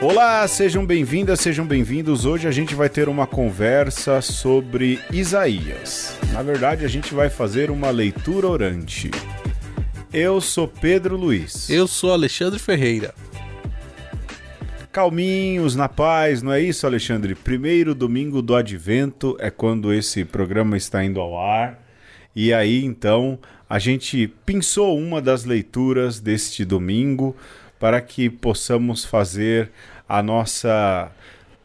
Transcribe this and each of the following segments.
Olá, sejam bem-vindas, sejam bem-vindos. Hoje a gente vai ter uma conversa sobre Isaías. Na verdade, a gente vai fazer uma leitura orante. Eu sou Pedro Luiz. Eu sou Alexandre Ferreira. Calminhos, na paz, não é isso, Alexandre? Primeiro domingo do advento é quando esse programa está indo ao ar. E aí, então, a gente pensou uma das leituras deste domingo para que possamos fazer a nossa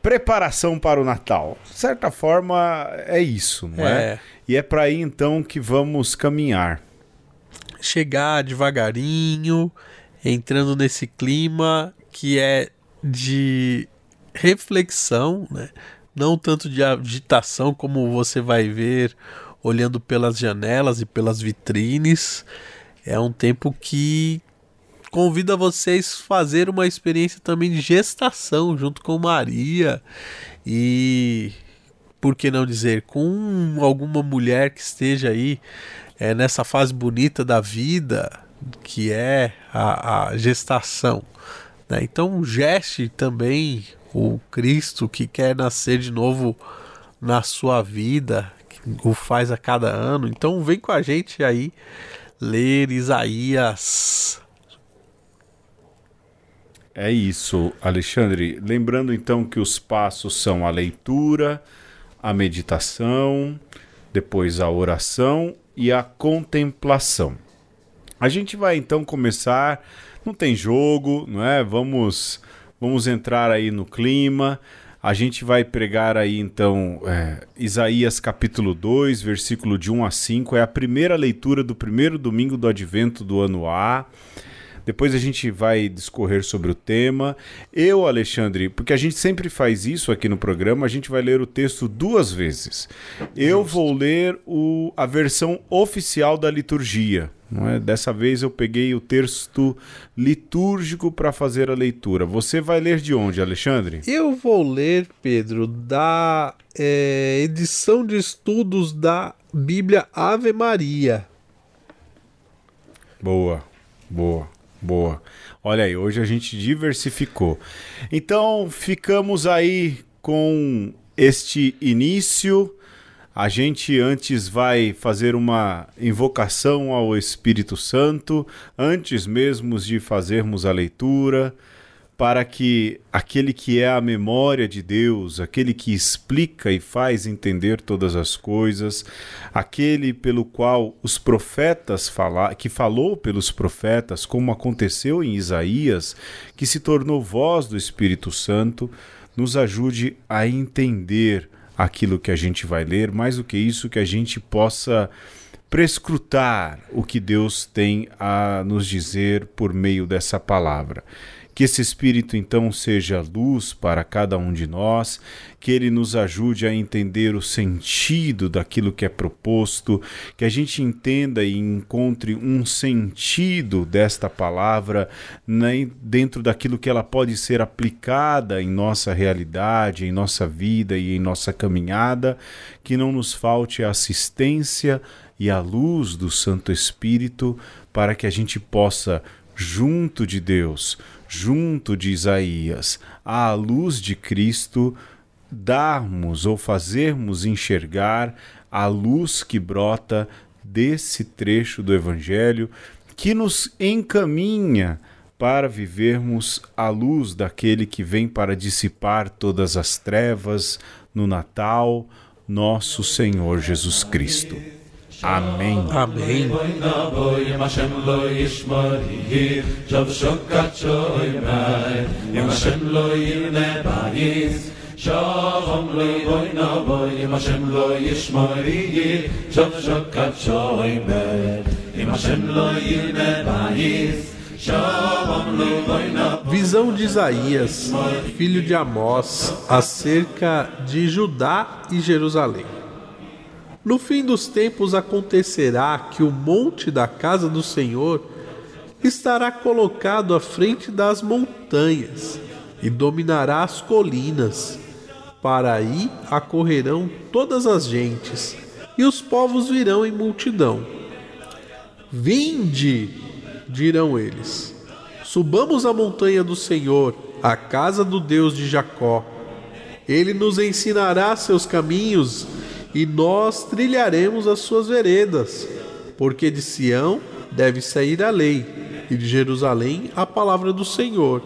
preparação para o Natal. De certa forma, é isso, não é? é? E é para aí então que vamos caminhar. Chegar devagarinho, entrando nesse clima que é de reflexão, né? não tanto de agitação como você vai ver olhando pelas janelas e pelas vitrines. É um tempo que convido a vocês fazer uma experiência também de gestação junto com Maria e por que não dizer com alguma mulher que esteja aí é, nessa fase bonita da vida que é a, a gestação. Né? Então geste também o Cristo que quer nascer de novo na sua vida, o faz a cada ano. Então vem com a gente aí ler Isaías é isso, Alexandre. Lembrando então que os passos são a leitura, a meditação, depois a oração e a contemplação. A gente vai então começar, não tem jogo, não é? Vamos vamos entrar aí no clima. A gente vai pregar aí então é, Isaías capítulo 2, versículo de 1 a 5. É a primeira leitura do primeiro domingo do advento do ano A. Depois a gente vai discorrer sobre o tema. Eu, Alexandre, porque a gente sempre faz isso aqui no programa, a gente vai ler o texto duas vezes. Eu Justo. vou ler o, a versão oficial da liturgia. É? Dessa vez eu peguei o texto litúrgico para fazer a leitura. Você vai ler de onde, Alexandre? Eu vou ler, Pedro, da é, edição de estudos da Bíblia Ave Maria. Boa, boa. Boa. Olha aí, hoje a gente diversificou. Então, ficamos aí com este início. A gente antes vai fazer uma invocação ao Espírito Santo, antes mesmo de fazermos a leitura para que aquele que é a memória de Deus, aquele que explica e faz entender todas as coisas, aquele pelo qual os profetas fala, que falou pelos profetas, como aconteceu em Isaías, que se tornou voz do Espírito Santo, nos ajude a entender aquilo que a gente vai ler, mais do que isso que a gente possa prescrutar o que Deus tem a nos dizer por meio dessa palavra. Que esse Espírito então seja luz para cada um de nós, que ele nos ajude a entender o sentido daquilo que é proposto, que a gente entenda e encontre um sentido desta palavra né, dentro daquilo que ela pode ser aplicada em nossa realidade, em nossa vida e em nossa caminhada, que não nos falte a assistência e a luz do Santo Espírito para que a gente possa, junto de Deus, junto de Isaías, à luz de Cristo, darmos ou fazermos enxergar a luz que brota desse trecho do Evangelho que nos encaminha para vivermos à luz daquele que vem para dissipar todas as trevas no Natal, nosso Senhor Jesus Cristo. Amém. Amém. Shalom loy boy na boy im Hashem lo yishmari Shav shokat shoy med Im Hashem lo yirne bayis Visão de Isaías, filho de Amós, acerca de Judá e Jerusalém. No fim dos tempos acontecerá que o monte da casa do Senhor estará colocado à frente das montanhas e dominará as colinas. Para aí acorrerão todas as gentes, e os povos virão em multidão. Vinde, dirão eles. Subamos a montanha do Senhor, a casa do Deus de Jacó. Ele nos ensinará seus caminhos e nós trilharemos as suas veredas, porque de Sião deve sair a lei e de Jerusalém a palavra do Senhor.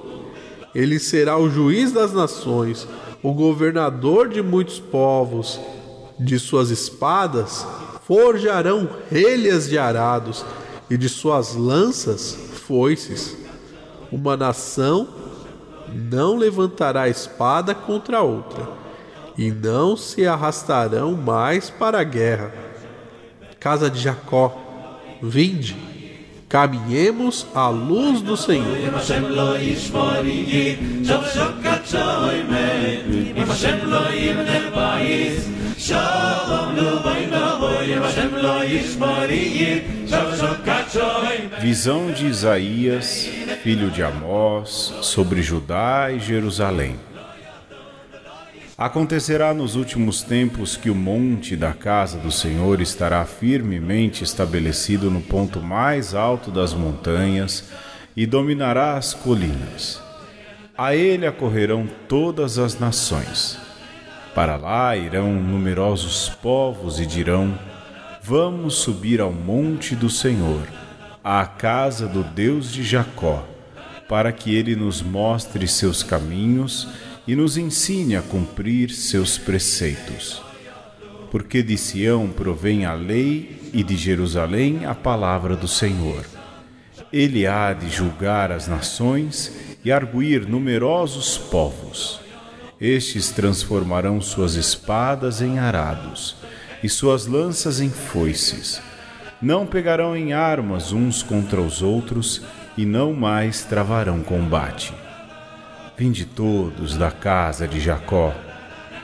Ele será o juiz das nações, o governador de muitos povos. De suas espadas forjarão relhas de arados e de suas lanças foices. Uma nação não levantará espada contra outra, e não se arrastarão mais para a guerra. Casa de Jacó, vinde, caminhemos à luz do Senhor. Visão de Isaías, filho de Amós, sobre Judá e Jerusalém. Acontecerá nos últimos tempos que o monte da casa do Senhor estará firmemente estabelecido no ponto mais alto das montanhas e dominará as colinas. A ele acorrerão todas as nações. Para lá irão numerosos povos e dirão: Vamos subir ao monte do Senhor, à casa do Deus de Jacó, para que ele nos mostre seus caminhos e nos ensine a cumprir seus preceitos. Porque de Sião provém a lei e de Jerusalém a palavra do Senhor. Ele há de julgar as nações e arguir numerosos povos. Estes transformarão suas espadas em arados e suas lanças em foices. Não pegarão em armas uns contra os outros e não mais travarão combate. Vinde todos da casa de Jacó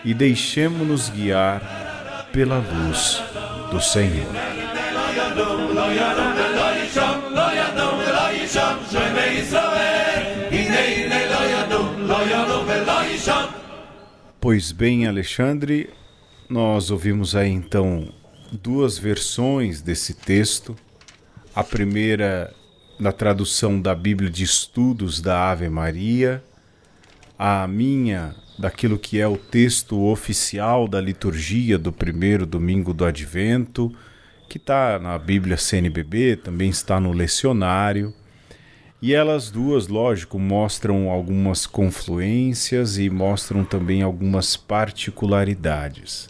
e deixemo-nos guiar pela luz do Senhor. Pois bem, Alexandre, nós ouvimos aí então duas versões desse texto. A primeira na tradução da Bíblia de Estudos da Ave Maria, a minha daquilo que é o texto oficial da liturgia do primeiro domingo do Advento, que está na Bíblia CNBB, também está no lecionário. E elas duas, lógico, mostram algumas confluências e mostram também algumas particularidades.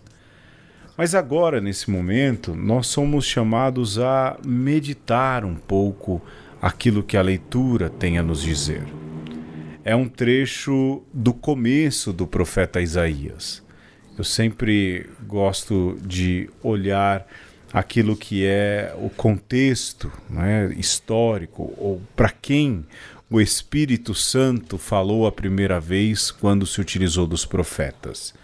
Mas agora, nesse momento, nós somos chamados a meditar um pouco aquilo que a leitura tem a nos dizer. É um trecho do começo do profeta Isaías. Eu sempre gosto de olhar aquilo que é o contexto né, histórico, ou para quem o Espírito Santo falou a primeira vez quando se utilizou dos profetas.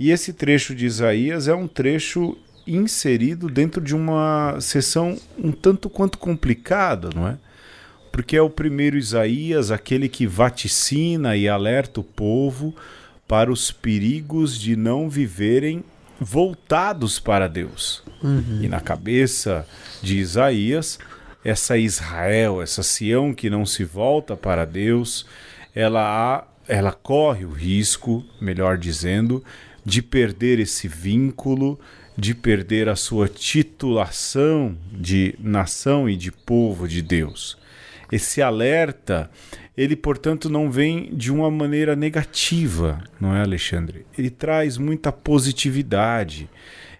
E esse trecho de Isaías é um trecho inserido dentro de uma sessão um tanto quanto complicada, não é? Porque é o primeiro Isaías, aquele que vaticina e alerta o povo para os perigos de não viverem voltados para Deus. Uhum. E na cabeça de Isaías, essa Israel, essa Sião que não se volta para Deus, ela, ela corre o risco, melhor dizendo, de perder esse vínculo, de perder a sua titulação de nação e de povo de Deus. Esse alerta, ele portanto não vem de uma maneira negativa, não é, Alexandre? Ele traz muita positividade.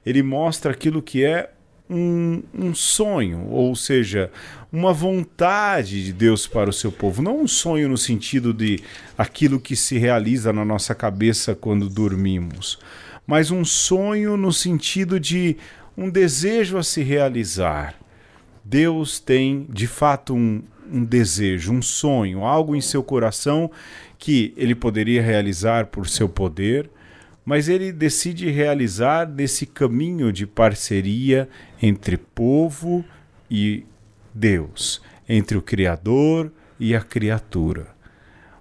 Ele mostra aquilo que é um, um, sonho, ou seja, uma vontade de Deus para o seu povo. Não um sonho no sentido de aquilo que se realiza na nossa cabeça quando dormimos, mas um sonho no sentido de um desejo a se realizar. Deus tem de fato um, um desejo, um sonho, algo em seu coração que ele poderia realizar por seu poder, mas ele decide realizar nesse caminho de parceria entre povo e Deus, entre o Criador e a criatura.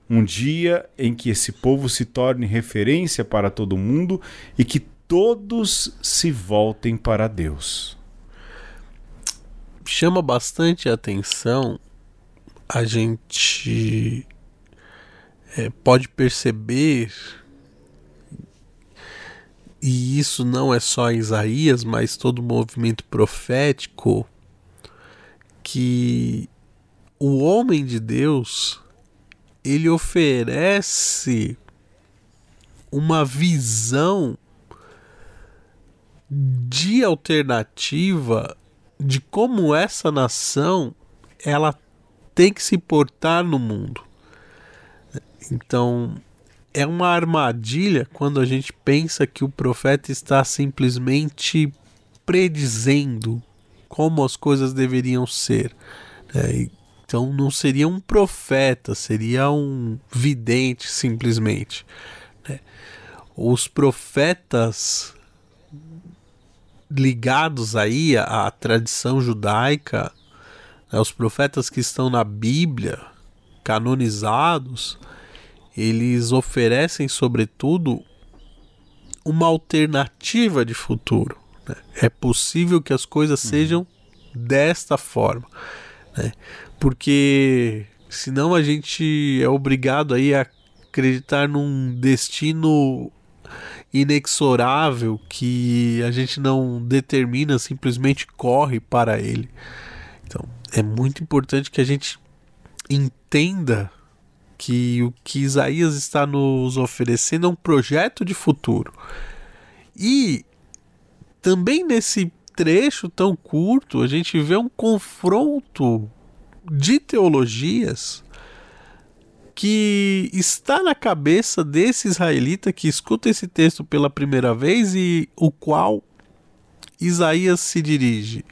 Um dia em que esse povo se torne referência para todo mundo e que todos se voltem para Deus. chama bastante atenção a gente é, pode perceber e isso não é só Isaías, mas todo o movimento profético que o homem de Deus ele oferece uma visão de alternativa de como essa nação ela tem que se portar no mundo. Então, é uma armadilha quando a gente pensa que o profeta está simplesmente predizendo como as coisas deveriam ser. Né? Então não seria um profeta, seria um vidente simplesmente. Né? Os profetas ligados aí à, à tradição judaica, né? os profetas que estão na Bíblia, canonizados, eles oferecem, sobretudo, uma alternativa de futuro. Né? É possível que as coisas uhum. sejam desta forma. Né? porque senão a gente é obrigado aí a acreditar num destino inexorável que a gente não determina, simplesmente corre para ele. Então, é muito importante que a gente entenda que o que Isaías está nos oferecendo é um projeto de futuro. E também nesse trecho tão curto, a gente vê um confronto de teologias que está na cabeça desse israelita que escuta esse texto pela primeira vez e o qual Isaías se dirige.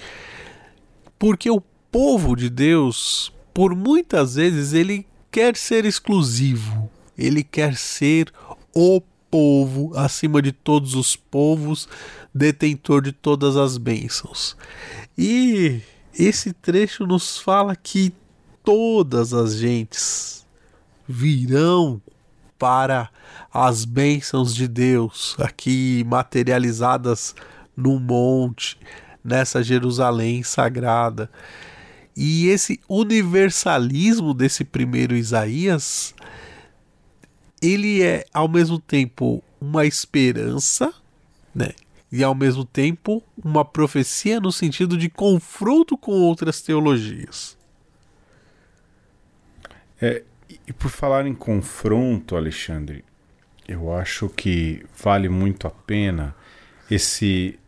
Porque o povo de Deus, por muitas vezes, ele quer ser exclusivo, ele quer ser o povo acima de todos os povos, detentor de todas as bênçãos. E esse trecho nos fala que todas as gentes virão para as bênçãos de Deus, aqui materializadas no monte, nessa Jerusalém sagrada. E esse universalismo desse primeiro Isaías, ele é ao mesmo tempo uma esperança, né? e ao mesmo tempo uma profecia no sentido de confronto com outras teologias. É, e por falar em confronto, Alexandre, eu acho que vale muito a pena esse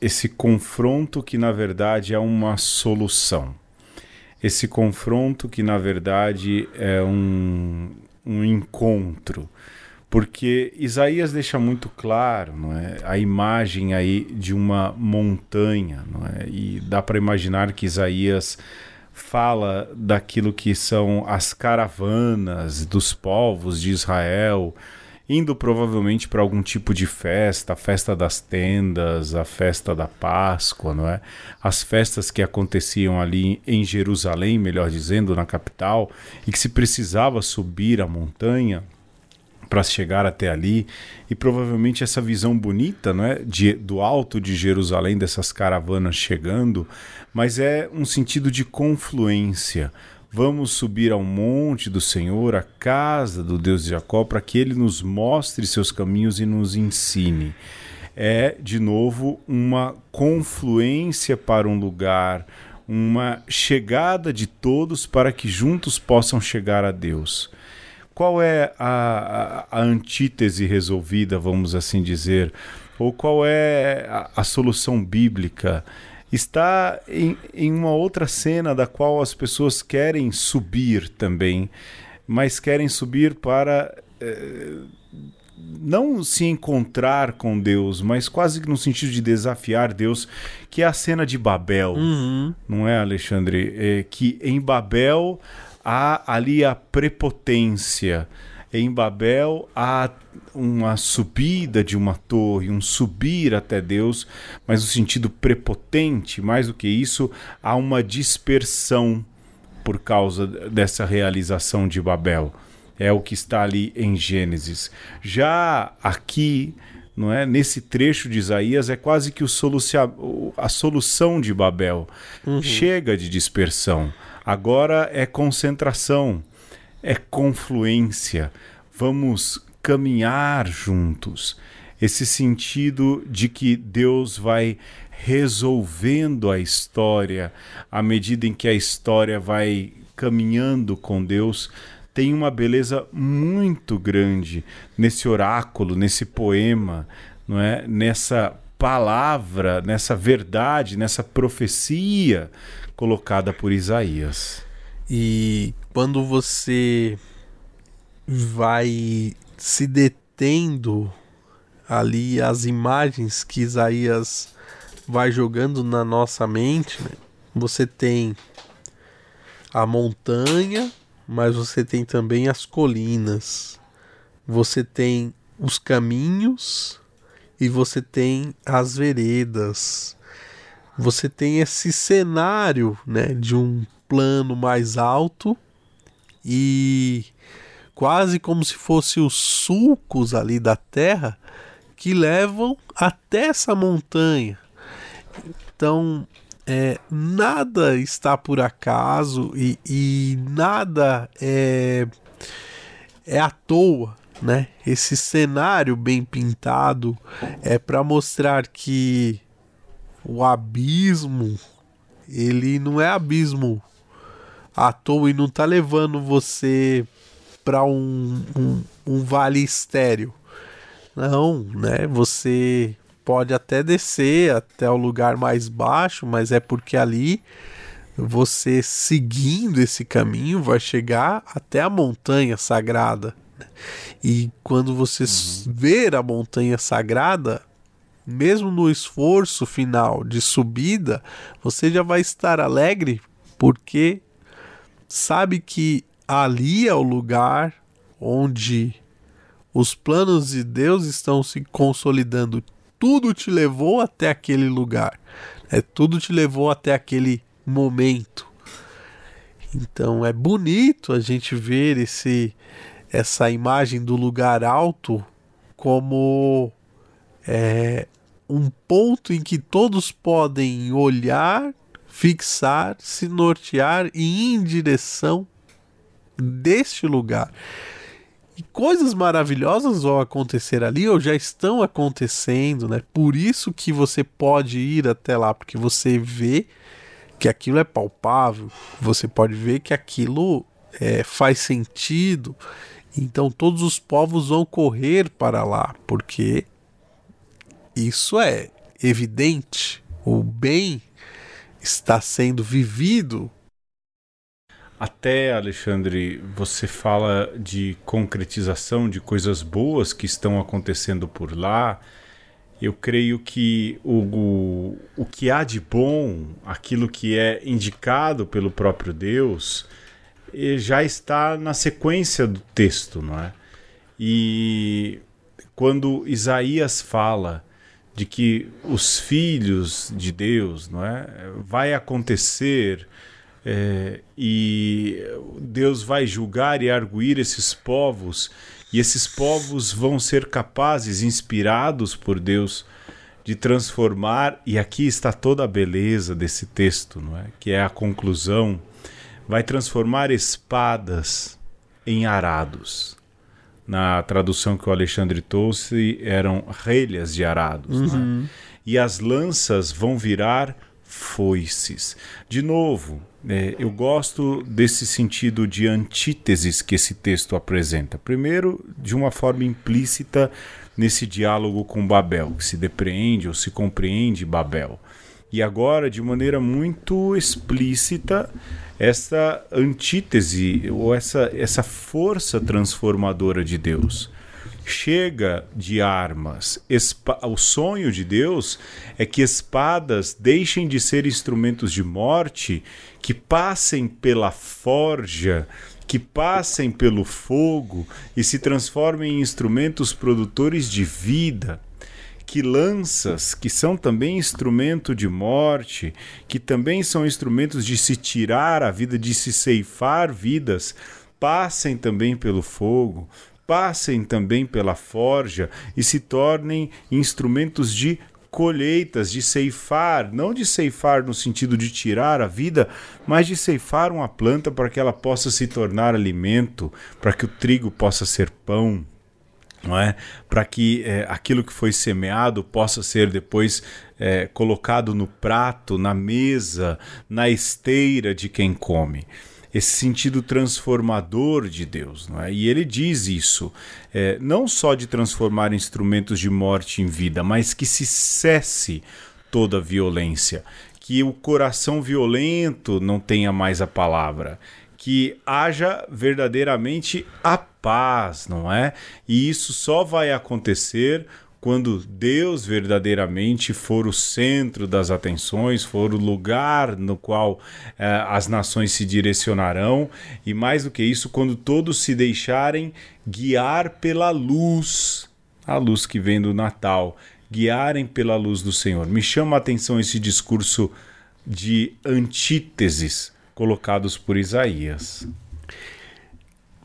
esse confronto que na verdade é uma solução. Esse confronto que na verdade é um, um encontro porque Isaías deixa muito claro não é, a imagem aí de uma montanha, não é? e dá para imaginar que Isaías fala daquilo que são as caravanas dos povos de Israel, indo provavelmente para algum tipo de festa, a festa das tendas, a festa da Páscoa, não é? As festas que aconteciam ali em Jerusalém, melhor dizendo, na capital, e que se precisava subir a montanha para chegar até ali e provavelmente essa visão bonita, não é, de, do alto de Jerusalém dessas caravanas chegando, mas é um sentido de confluência. Vamos subir ao monte do Senhor, a casa do Deus de Jacó, para que ele nos mostre seus caminhos e nos ensine. É, de novo, uma confluência para um lugar, uma chegada de todos para que juntos possam chegar a Deus qual é a, a, a antítese resolvida, vamos assim dizer? Ou qual é a, a solução bíblica? Está em, em uma outra cena da qual as pessoas querem subir também, mas querem subir para. Eh, não se encontrar com Deus, mas quase que no sentido de desafiar Deus, que é a cena de Babel, uhum. não é, Alexandre? É que em Babel há ali a prepotência. Em Babel há uma subida de uma torre, um subir até Deus, mas no sentido prepotente, mais do que isso, há uma dispersão por causa dessa realização de Babel. É o que está ali em Gênesis. Já aqui não é? Nesse trecho de Isaías é quase que a solução de Babel. Uhum. Chega de dispersão. Agora é concentração, é confluência. Vamos caminhar juntos. Esse sentido de que Deus vai resolvendo a história à medida em que a história vai caminhando com Deus, tem uma beleza muito grande nesse oráculo, nesse poema, não é? Nessa palavra, nessa verdade, nessa profecia colocada por Isaías. E quando você vai se detendo ali as imagens que Isaías vai jogando na nossa mente, né? você tem a montanha, mas você tem também as colinas, você tem os caminhos e você tem as veredas. Você tem esse cenário, né, de um plano mais alto e quase como se fossem os sulcos ali da terra que levam até essa montanha. Então, é, nada está por acaso e, e nada é, é à toa. Né? Esse cenário bem pintado é para mostrar que o abismo ele não é abismo à toa e não está levando você para um, um, um vale estéreo. Não, né? Você pode até descer até o lugar mais baixo, mas é porque ali você seguindo esse caminho vai chegar até a montanha sagrada. Né? E quando você uhum. ver a montanha sagrada, mesmo no esforço final de subida, você já vai estar alegre porque sabe que ali é o lugar onde os planos de Deus estão se consolidando. Tudo te levou até aquele lugar. É, tudo te levou até aquele momento. Então é bonito a gente ver esse, essa imagem do lugar alto como é, um ponto em que todos podem olhar, fixar, se nortear e ir em direção deste lugar. E coisas maravilhosas vão acontecer ali ou já estão acontecendo, né? Por isso que você pode ir até lá, porque você vê que aquilo é palpável, você pode ver que aquilo é, faz sentido. Então todos os povos vão correr para lá, porque isso é evidente. O bem está sendo vivido até, Alexandre, você fala de concretização de coisas boas que estão acontecendo por lá. Eu creio que o, o, o que há de bom, aquilo que é indicado pelo próprio Deus, já está na sequência do texto, não é? E quando Isaías fala de que os filhos de Deus, não é, vai acontecer é, e Deus vai julgar e arguir esses povos, e esses povos vão ser capazes, inspirados por Deus, de transformar, e aqui está toda a beleza desse texto, não é? que é a conclusão, vai transformar espadas em arados. Na tradução que o Alexandre trouxe, eram relhas de arados. Uhum. É? E as lanças vão virar foices. De novo, é, eu gosto desse sentido de antíteses que esse texto apresenta. Primeiro, de uma forma implícita nesse diálogo com Babel, que se depreende ou se compreende Babel. E agora, de maneira muito explícita, essa antítese ou essa, essa força transformadora de Deus chega de armas. Espa o sonho de Deus é que espadas deixem de ser instrumentos de morte, que passem pela forja, que passem pelo fogo e se transformem em instrumentos produtores de vida. Que lanças, que são também instrumento de morte, que também são instrumentos de se tirar a vida, de se ceifar vidas, passem também pelo fogo, passem também pela forja e se tornem instrumentos de colheitas, de ceifar, não de ceifar no sentido de tirar a vida, mas de ceifar uma planta para que ela possa se tornar alimento, para que o trigo possa ser pão, não é? Para que é, aquilo que foi semeado possa ser depois é, colocado no prato, na mesa, na esteira de quem come esse sentido transformador de Deus. Não é? E ele diz isso, é, não só de transformar instrumentos de morte em vida, mas que se cesse toda violência, que o coração violento não tenha mais a palavra, que haja verdadeiramente a paz, não é? E isso só vai acontecer quando Deus verdadeiramente for o centro das atenções, for o lugar no qual eh, as nações se direcionarão, e mais do que isso, quando todos se deixarem guiar pela luz, a luz que vem do Natal, guiarem pela luz do Senhor. Me chama a atenção esse discurso de antíteses colocados por Isaías.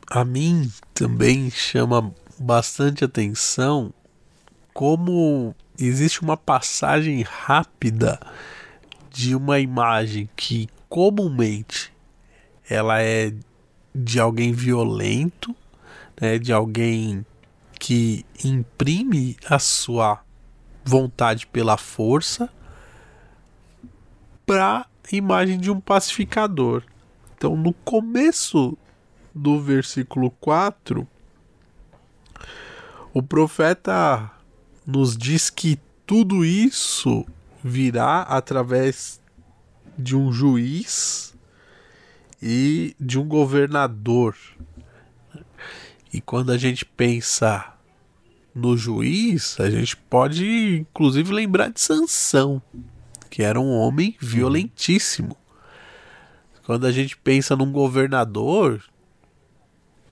A mim também chama bastante atenção como existe uma passagem rápida de uma imagem que comumente ela é de alguém violento, né, de alguém que imprime a sua vontade pela força para imagem de um pacificador. Então, no começo do versículo 4, o profeta nos diz que tudo isso virá através de um juiz e de um governador. E quando a gente pensa no juiz, a gente pode inclusive lembrar de Sansão, que era um homem violentíssimo. Quando a gente pensa num governador,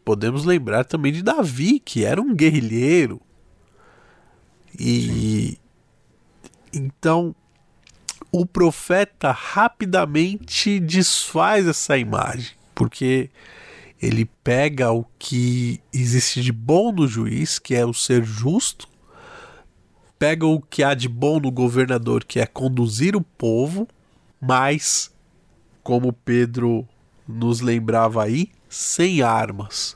podemos lembrar também de Davi, que era um guerrilheiro, e então o profeta rapidamente desfaz essa imagem, porque ele pega o que existe de bom no juiz, que é o ser justo, pega o que há de bom no governador, que é conduzir o povo, mas, como Pedro nos lembrava aí, sem armas,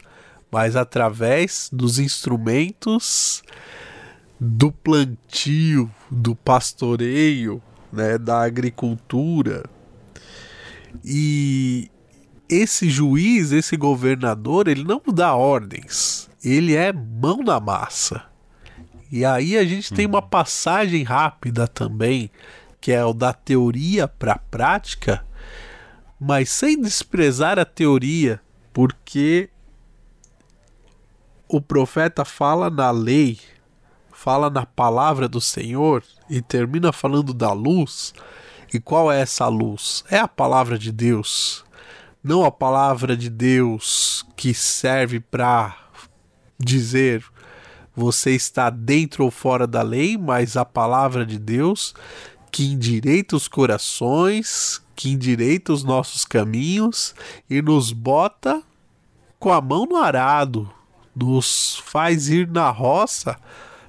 mas através dos instrumentos do plantio, do pastoreio, né, da agricultura. E esse juiz, esse governador, ele não dá ordens, ele é mão na massa. E aí a gente tem uma passagem rápida também, que é o da teoria para a prática, mas sem desprezar a teoria, porque o profeta fala na lei, fala na palavra do Senhor e termina falando da luz. E qual é essa luz? É a palavra de Deus. Não a palavra de Deus que serve para dizer você está dentro ou fora da lei, mas a palavra de Deus que endireita os corações, que endireita os nossos caminhos e nos bota com a mão no arado, nos faz ir na roça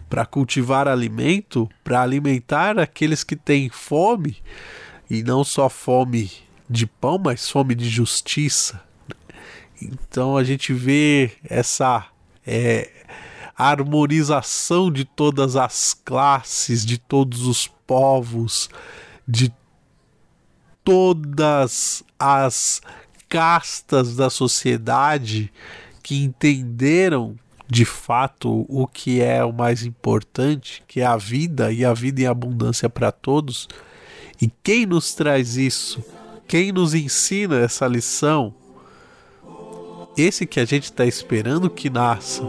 para cultivar alimento, para alimentar aqueles que têm fome, e não só fome de pão, mas fome de justiça. Então a gente vê essa é, harmonização de todas as classes, de todos os povos, de todas as castas da sociedade que entenderam de fato o que é o mais importante, que é a vida e a vida em abundância para todos. E quem nos traz isso? Quem nos ensina essa lição? Esse que a gente está esperando que nasça.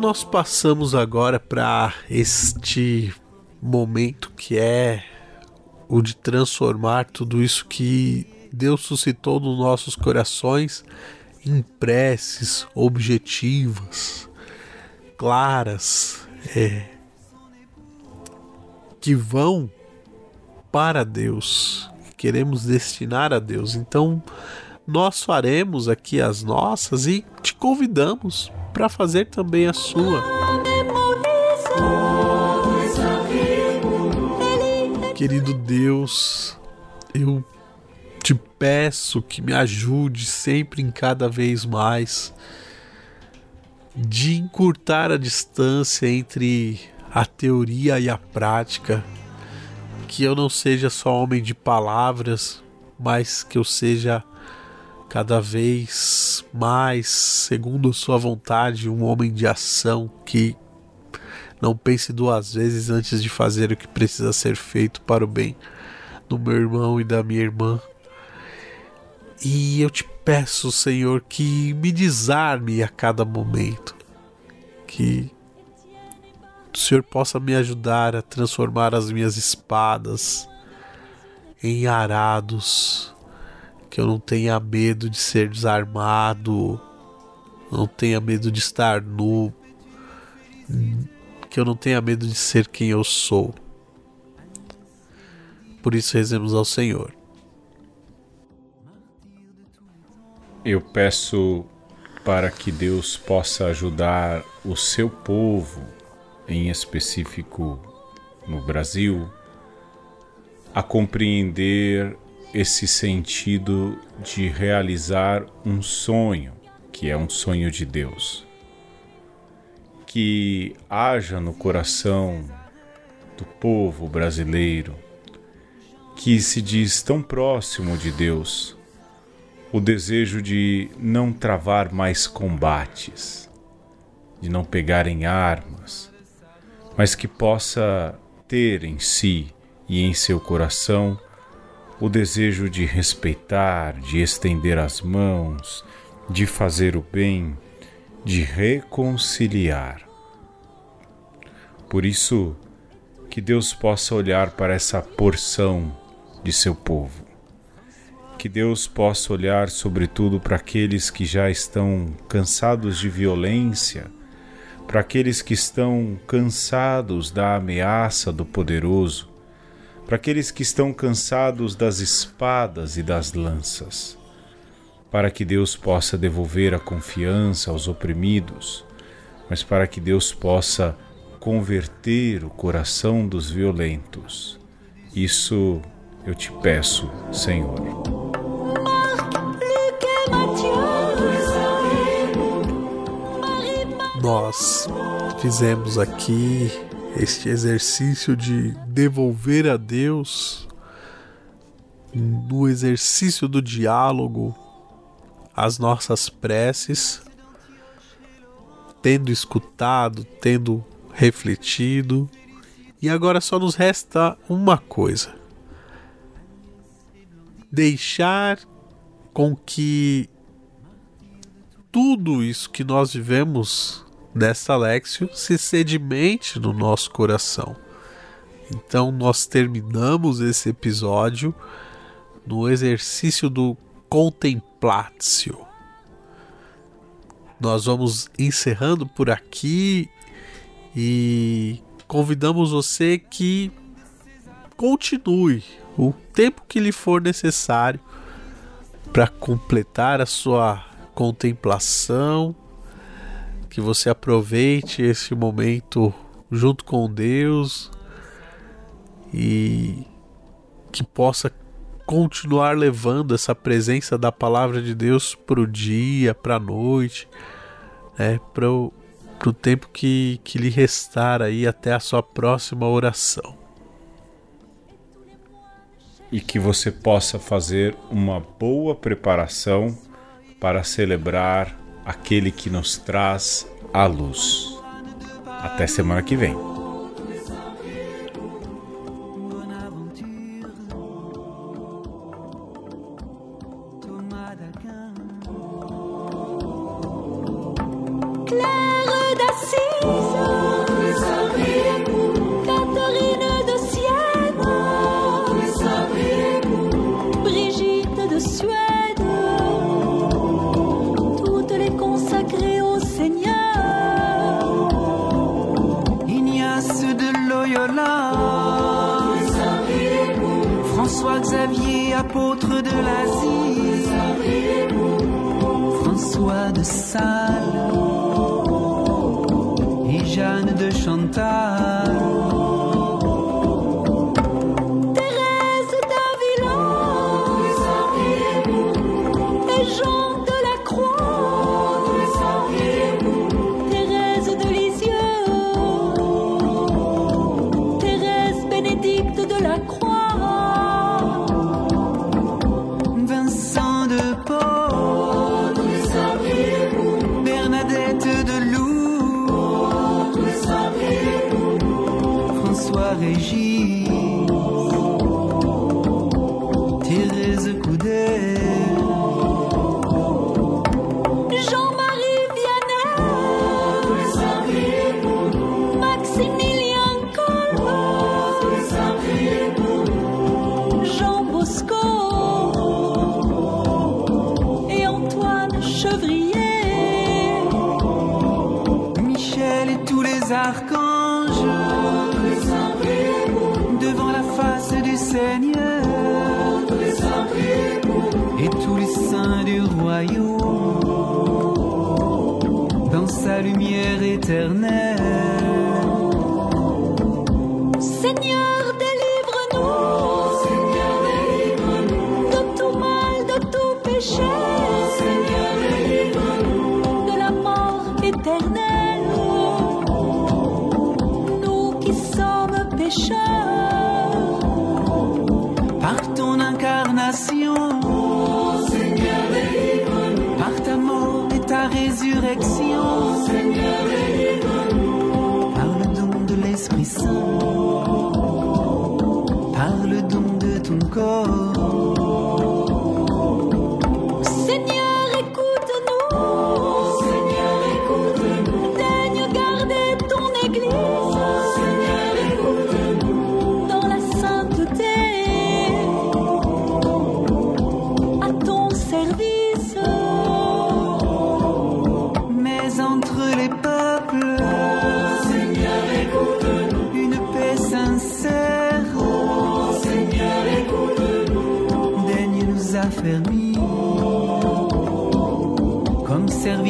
Nós passamos agora para este momento que é o de transformar tudo isso que Deus suscitou nos nossos corações em preces objetivas, claras é, que vão para Deus, queremos destinar a Deus. Então, nós faremos aqui as nossas e te convidamos para fazer também a sua. Querido Deus, eu te peço que me ajude sempre em cada vez mais de encurtar a distância entre a teoria e a prática, que eu não seja só homem de palavras, mas que eu seja cada vez mais, segundo sua vontade, um homem de ação que não pense duas vezes antes de fazer o que precisa ser feito para o bem do meu irmão e da minha irmã. E eu te peço, Senhor, que me desarme a cada momento, que o Senhor possa me ajudar a transformar as minhas espadas em arados que eu não tenha medo de ser desarmado, não tenha medo de estar nu, que eu não tenha medo de ser quem eu sou. Por isso rezemos ao Senhor. Eu peço para que Deus possa ajudar o seu povo, em específico no Brasil, a compreender esse sentido de realizar um sonho, que é um sonho de Deus. Que haja no coração do povo brasileiro, que se diz tão próximo de Deus, o desejo de não travar mais combates, de não pegarem armas, mas que possa ter em si e em seu coração o desejo de respeitar, de estender as mãos, de fazer o bem, de reconciliar. Por isso, que Deus possa olhar para essa porção de seu povo. Que Deus possa olhar, sobretudo, para aqueles que já estão cansados de violência, para aqueles que estão cansados da ameaça do poderoso, para aqueles que estão cansados das espadas e das lanças, para que Deus possa devolver a confiança aos oprimidos, mas para que Deus possa converter o coração dos violentos. Isso eu te peço, Senhor. Nós fizemos aqui este exercício de devolver a Deus no exercício do diálogo as nossas preces, tendo escutado, tendo refletido, e agora só nos resta uma coisa: deixar com que tudo isso que nós vivemos desta Lexio se sedimente no nosso coração. Então nós terminamos esse episódio no exercício do contemplatio. Nós vamos encerrando por aqui e convidamos você que continue o tempo que lhe for necessário para completar a sua contemplação que você aproveite esse momento junto com Deus e que possa continuar levando essa presença da palavra de Deus para o dia, para a noite, né, para o tempo que, que lhe restar aí até a sua próxima oração. E que você possa fazer uma boa preparação para celebrar aquele que nos traz a luz. Até semana que vem. Lumière éternelle. Seigneur,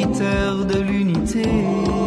presbytère de l'unité.